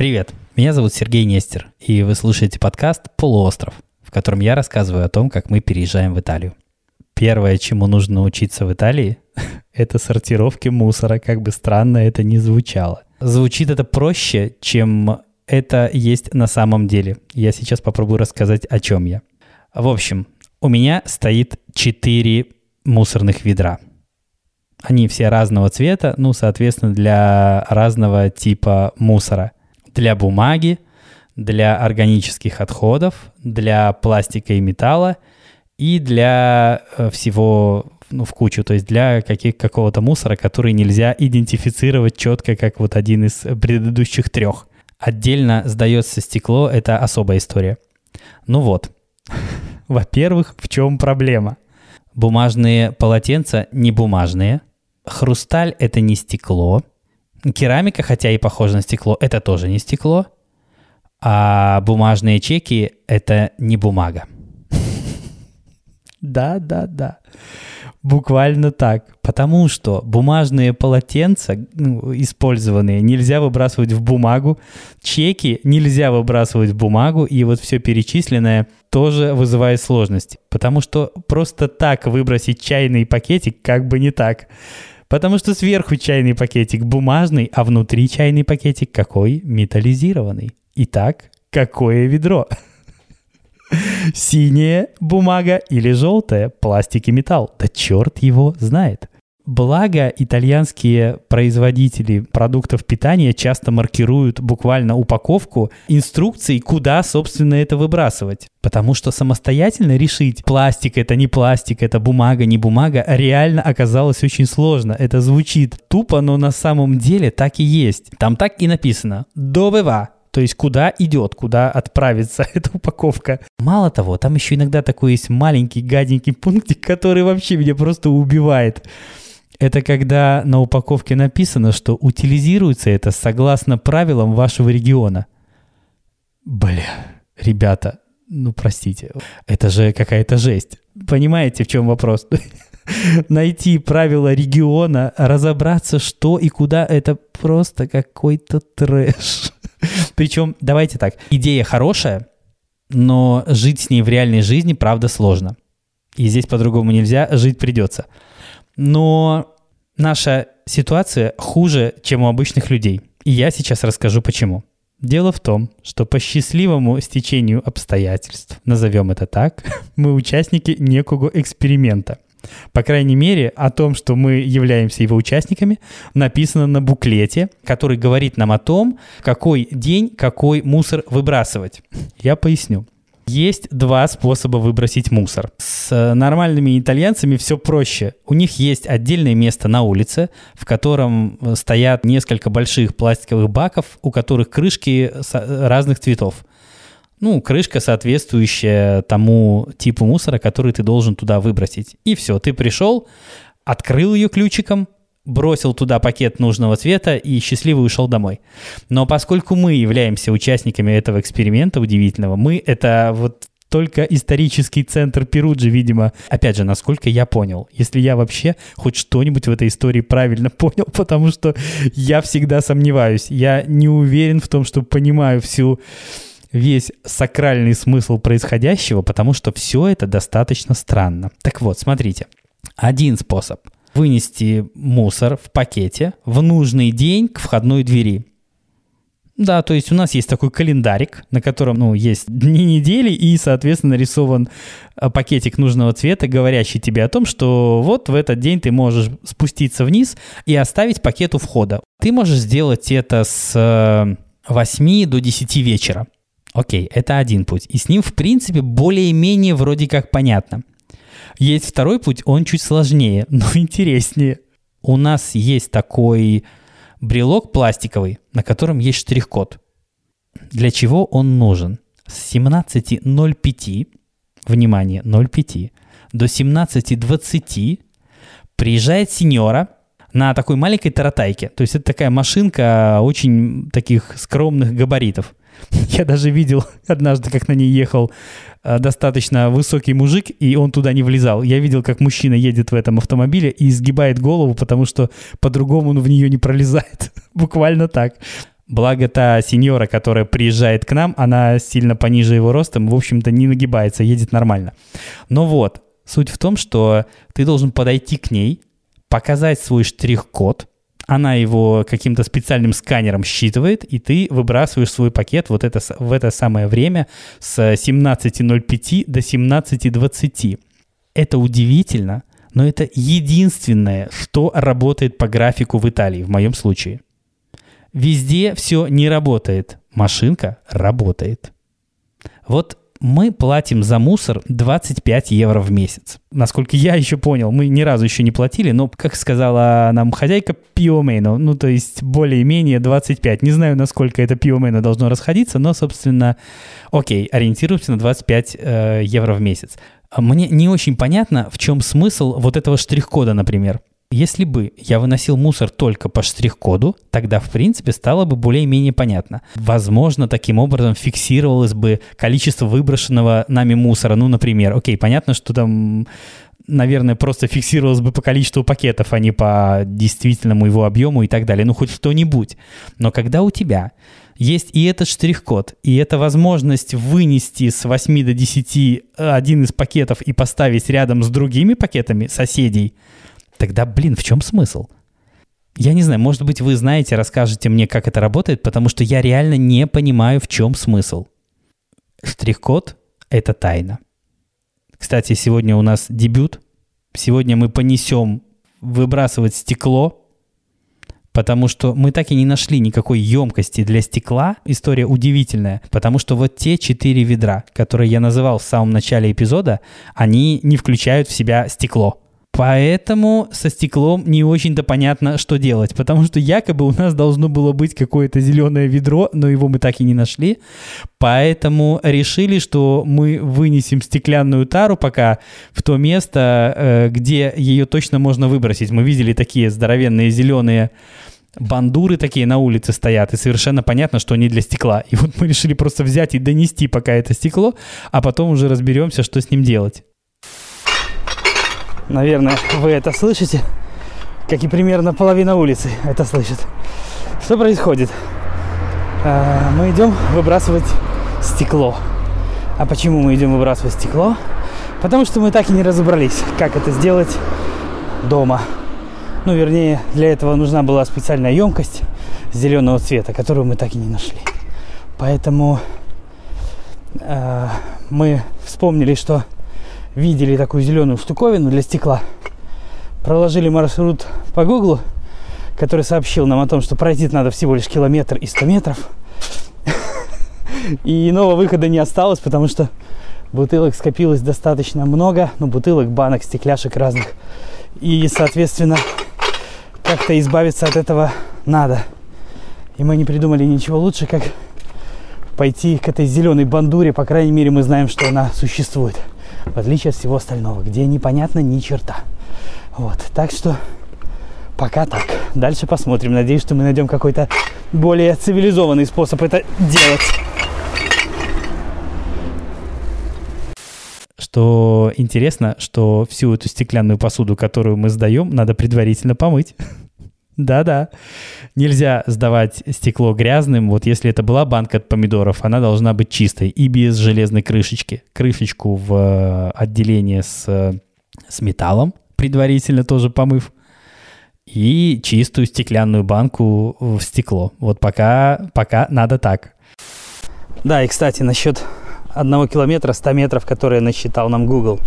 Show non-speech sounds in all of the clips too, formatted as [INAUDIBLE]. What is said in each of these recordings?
Привет, меня зовут Сергей Нестер, и вы слушаете подкаст «Полуостров», в котором я рассказываю о том, как мы переезжаем в Италию. Первое, чему нужно научиться в Италии, [LAUGHS] это сортировки мусора, как бы странно это ни звучало. Звучит это проще, чем это есть на самом деле. Я сейчас попробую рассказать, о чем я. В общем, у меня стоит 4 мусорных ведра. Они все разного цвета, ну, соответственно, для разного типа мусора. Для бумаги, для органических отходов, для пластика и металла и для э, всего ну, в кучу, то есть для каких, какого-то мусора, который нельзя идентифицировать четко, как вот один из предыдущих трех. Отдельно сдается стекло, это особая история. Ну вот, [LAUGHS] во-первых, в чем проблема? Бумажные полотенца не бумажные, хрусталь это не стекло, керамика, хотя и похожа на стекло, это тоже не стекло, а бумажные чеки это не бумага. Да, да, да. Буквально так. Потому что бумажные полотенца, ну, использованные, нельзя выбрасывать в бумагу, чеки нельзя выбрасывать в бумагу, и вот все перечисленное тоже вызывает сложности. Потому что просто так выбросить чайный пакетик как бы не так. Потому что сверху чайный пакетик бумажный, а внутри чайный пакетик какой? Металлизированный. Итак, какое ведро? [LAUGHS] Синяя бумага или желтая, пластик и металл. Да черт его знает. Благо, итальянские производители продуктов питания часто маркируют буквально упаковку инструкций, куда, собственно, это выбрасывать. Потому что самостоятельно решить, пластик это не пластик, это бумага, не бумага, реально оказалось очень сложно. Это звучит тупо, но на самом деле так и есть. Там так и написано. Довева то есть куда идет, куда отправится [LAUGHS] эта упаковка. Мало того, там еще иногда такой есть маленький гаденький пунктик, который вообще меня просто убивает. Это когда на упаковке написано, что утилизируется это согласно правилам вашего региона. Бля, ребята, ну простите, это же какая-то жесть. Понимаете, в чем вопрос? [LAUGHS] Найти правила региона, разобраться, что и куда, это просто какой-то трэш. [LAUGHS] Причем, давайте так, идея хорошая, но жить с ней в реальной жизни, правда, сложно. И здесь по-другому нельзя, жить придется. Но наша ситуация хуже, чем у обычных людей. И я сейчас расскажу почему. Дело в том, что по счастливому стечению обстоятельств, назовем это так, [LAUGHS] мы участники некого эксперимента – по крайней мере, о том, что мы являемся его участниками, написано на буклете, который говорит нам о том, какой день какой мусор выбрасывать. Я поясню. Есть два способа выбросить мусор. С нормальными итальянцами все проще. У них есть отдельное место на улице, в котором стоят несколько больших пластиковых баков, у которых крышки разных цветов ну, крышка, соответствующая тому типу мусора, который ты должен туда выбросить. И все, ты пришел, открыл ее ключиком, бросил туда пакет нужного цвета и счастливо ушел домой. Но поскольку мы являемся участниками этого эксперимента удивительного, мы это вот только исторический центр Перуджи, видимо. Опять же, насколько я понял. Если я вообще хоть что-нибудь в этой истории правильно [LAUGHS] понял, потому что я всегда сомневаюсь. Я не уверен в том, что понимаю всю весь сакральный смысл происходящего, потому что все это достаточно странно. Так вот, смотрите. Один способ – вынести мусор в пакете в нужный день к входной двери. Да, то есть у нас есть такой календарик, на котором ну, есть дни недели и, соответственно, нарисован э, пакетик нужного цвета, говорящий тебе о том, что вот в этот день ты можешь спуститься вниз и оставить пакет у входа. Ты можешь сделать это с 8 э, до 10 вечера. Окей, это один путь. И с ним, в принципе, более-менее вроде как понятно. Есть второй путь, он чуть сложнее, но [LAUGHS] интереснее. У нас есть такой брелок пластиковый, на котором есть штрих-код. Для чего он нужен? С 17.05, внимание, 05, до 17.20 приезжает сеньора на такой маленькой таратайке. То есть это такая машинка очень таких скромных габаритов. [LAUGHS] Я даже видел однажды, как на ней ехал э, достаточно высокий мужик, и он туда не влезал. Я видел, как мужчина едет в этом автомобиле и изгибает голову, потому что по-другому он в нее не пролезает. [LAUGHS] Буквально так. Благо та сеньора, которая приезжает к нам, она сильно пониже его ростом, в общем-то, не нагибается, едет нормально. Но вот, суть в том, что ты должен подойти к ней, показать свой штрих-код, она его каким-то специальным сканером считывает, и ты выбрасываешь свой пакет вот это, в это самое время с 17.05 до 17.20. Это удивительно, но это единственное, что работает по графику в Италии, в моем случае. Везде все не работает. Машинка работает. Вот мы платим за мусор 25 евро в месяц. Насколько я еще понял, мы ни разу еще не платили, но, как сказала нам хозяйка, пиомейно, ну, то есть более-менее 25. Не знаю, насколько это пиомейно должно расходиться, но, собственно, окей, ориентируемся на 25 э, евро в месяц. Мне не очень понятно, в чем смысл вот этого штрих-кода, например. Если бы я выносил мусор только по штрих-коду, тогда, в принципе, стало бы более-менее понятно. Возможно, таким образом фиксировалось бы количество выброшенного нами мусора. Ну, например, окей, понятно, что там наверное, просто фиксировалось бы по количеству пакетов, а не по действительному его объему и так далее. Ну, хоть что-нибудь. Но когда у тебя есть и этот штрих-код, и эта возможность вынести с 8 до 10 один из пакетов и поставить рядом с другими пакетами соседей, тогда, блин, в чем смысл? Я не знаю, может быть, вы знаете, расскажете мне, как это работает, потому что я реально не понимаю, в чем смысл. Штрих-код — это тайна. Кстати, сегодня у нас дебют. Сегодня мы понесем выбрасывать стекло потому что мы так и не нашли никакой емкости для стекла. История удивительная, потому что вот те четыре ведра, которые я называл в самом начале эпизода, они не включают в себя стекло. Поэтому со стеклом не очень-то понятно, что делать, потому что якобы у нас должно было быть какое-то зеленое ведро, но его мы так и не нашли. Поэтому решили, что мы вынесем стеклянную тару пока в то место, э, где ее точно можно выбросить. Мы видели такие здоровенные зеленые бандуры такие на улице стоят, и совершенно понятно, что они для стекла. И вот мы решили просто взять и донести пока это стекло, а потом уже разберемся, что с ним делать. Наверное, вы это слышите, как и примерно половина улицы это слышит. Что происходит? А, мы идем выбрасывать стекло. А почему мы идем выбрасывать стекло? Потому что мы так и не разобрались, как это сделать дома. Ну, вернее, для этого нужна была специальная емкость зеленого цвета, которую мы так и не нашли. Поэтому э, мы вспомнили, что видели такую зеленую штуковину для стекла. Проложили маршрут по Гуглу, который сообщил нам о том, что пройти надо всего лишь километр и 100 метров. [LAUGHS] И иного выхода не осталось, потому что бутылок скопилось достаточно много. Ну, бутылок, банок, стекляшек разных. И, соответственно, как-то избавиться от этого надо. И мы не придумали ничего лучше, как пойти к этой зеленой бандуре. По крайней мере, мы знаем, что она существует в отличие от всего остального, где непонятно ни черта. Вот, так что пока так. Дальше посмотрим. Надеюсь, что мы найдем какой-то более цивилизованный способ это делать. Что интересно, что всю эту стеклянную посуду, которую мы сдаем, надо предварительно помыть. Да-да. Нельзя сдавать стекло грязным. Вот если это была банка от помидоров, она должна быть чистой и без железной крышечки. Крышечку в э, отделение с, с металлом, предварительно тоже помыв. И чистую стеклянную банку в стекло. Вот пока, пока надо так. Да, и, кстати, насчет одного километра, 100 метров, которые насчитал нам Google.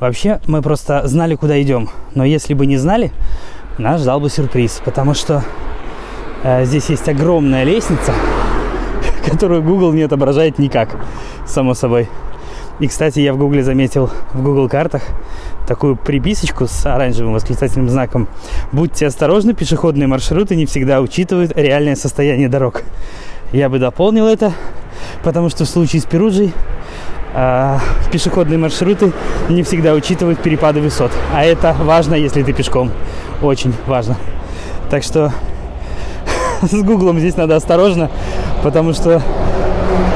Вообще, мы просто знали, куда идем. Но если бы не знали, нас ждал бы сюрприз, потому что э, здесь есть огромная лестница, [LAUGHS] которую Google не отображает никак, само собой. И, кстати, я в Google заметил в Google картах такую приписочку с оранжевым восклицательным знаком. Будьте осторожны, пешеходные маршруты не всегда учитывают реальное состояние дорог. Я бы дополнил это, потому что в случае с Перуджей э, пешеходные маршруты не всегда учитывают перепады высот. А это важно, если ты пешком очень важно. Так что [LAUGHS] с Гуглом здесь надо осторожно, потому что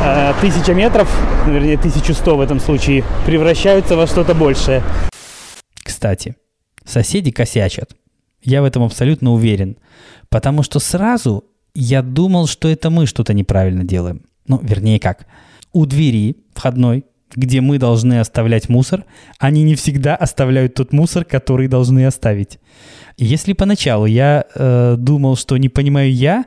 э, тысяча метров, вернее, 1100 в этом случае, превращаются во что-то большее. Кстати, соседи косячат. Я в этом абсолютно уверен. Потому что сразу я думал, что это мы что-то неправильно делаем. Ну, вернее как. У двери входной, где мы должны оставлять мусор, они не всегда оставляют тот мусор, который должны оставить. Если поначалу я э, думал, что не понимаю я,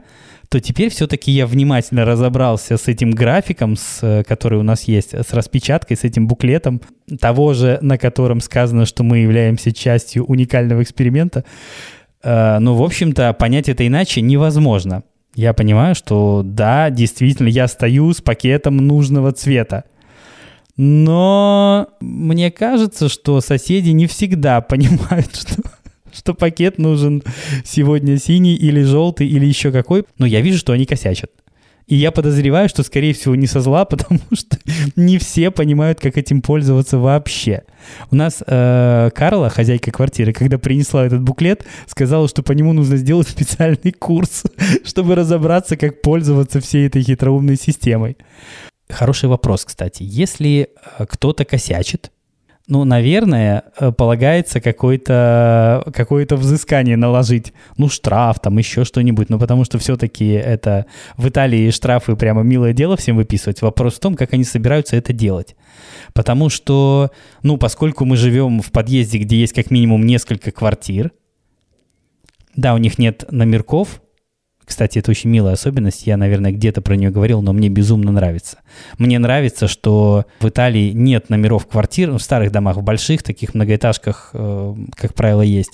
то теперь все-таки я внимательно разобрался с этим графиком, с, э, который у нас есть, с распечаткой, с этим буклетом, того же, на котором сказано, что мы являемся частью уникального эксперимента. Э, ну, в общем-то, понять это иначе невозможно. Я понимаю, что да, действительно, я стою с пакетом нужного цвета. Но мне кажется, что соседи не всегда [LAUGHS] понимают, что что пакет нужен сегодня синий или желтый или еще какой, но я вижу, что они косячат. И я подозреваю, что, скорее всего, не со зла, [LAUGHS] потому что не все понимают, как этим пользоваться вообще. У нас э, Карла, хозяйка квартиры, когда принесла этот буклет, сказала, что по нему нужно сделать [LAUGHS] специальный курс, чтобы разобраться, как пользоваться всей этой хитроумной системой. Хороший вопрос, кстати. Если э, кто-то косячит, ну, наверное, э, полагается какое-то какое взыскание наложить. Ну, штраф, там еще что-нибудь. Ну, потому что все-таки это в Италии штрафы прямо милое дело всем выписывать. Вопрос в том, как они собираются это делать. Потому что, ну, поскольку мы живем в подъезде, где есть как минимум несколько квартир, да, у них нет номерков, кстати, это очень милая особенность. Я, наверное, где-то про нее говорил, но мне безумно нравится. Мне нравится, что в Италии нет номеров квартир, в старых домах, в больших таких многоэтажках, э, как правило, есть.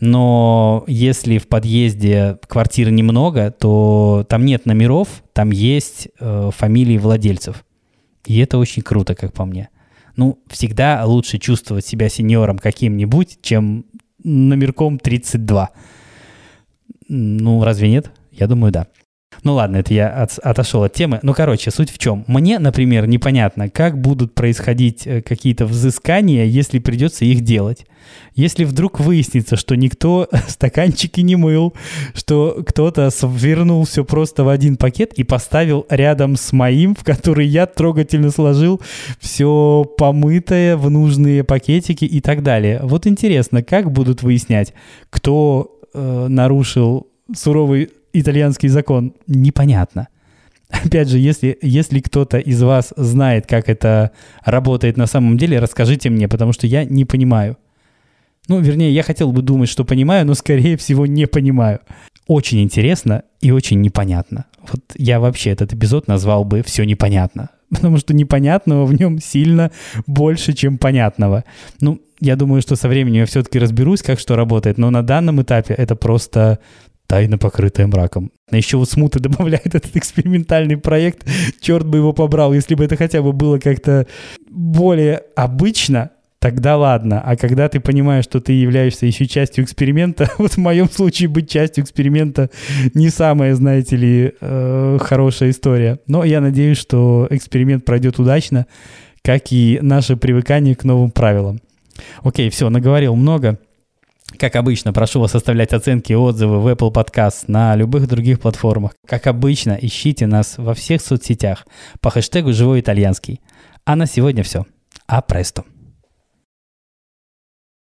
Но если в подъезде квартир немного, то там нет номеров, там есть э, фамилии владельцев. И это очень круто, как по мне. Ну, всегда лучше чувствовать себя сеньором каким-нибудь, чем номерком 32. Ну, разве нет? Я думаю, да. Ну ладно, это я от, отошел от темы. Ну, короче, суть в чем. Мне, например, непонятно, как будут происходить э, какие-то взыскания, если придется их делать. Если вдруг выяснится, что никто [LAUGHS] стаканчики не мыл, что кто-то свернул все просто в один пакет и поставил рядом с моим, в который я трогательно сложил все помытое в нужные пакетики и так далее. Вот интересно, как будут выяснять, кто э, нарушил суровый итальянский закон, непонятно. Опять же, если, если кто-то из вас знает, как это работает на самом деле, расскажите мне, потому что я не понимаю. Ну, вернее, я хотел бы думать, что понимаю, но, скорее всего, не понимаю. Очень интересно и очень непонятно. Вот я вообще этот эпизод назвал бы «Все непонятно», [LAUGHS] потому что непонятного в нем сильно больше, чем понятного. Ну, я думаю, что со временем я все-таки разберусь, как что работает, но на данном этапе это просто тайно покрытая мраком. А еще вот смуты добавляет [LAUGHS] этот экспериментальный проект. Черт бы его побрал, если бы это хотя бы было как-то более обычно, тогда ладно. А когда ты понимаешь, что ты являешься еще частью эксперимента, [LAUGHS] вот в моем случае быть частью эксперимента не самая, знаете ли, э, хорошая история. Но я надеюсь, что эксперимент пройдет удачно, как и наше привыкание к новым правилам. Окей, все, наговорил много. Как обычно, прошу вас оставлять оценки и отзывы в Apple Podcast на любых других платформах. Как обычно, ищите нас во всех соцсетях по хэштегу «Живой итальянский». А на сегодня все. А престо.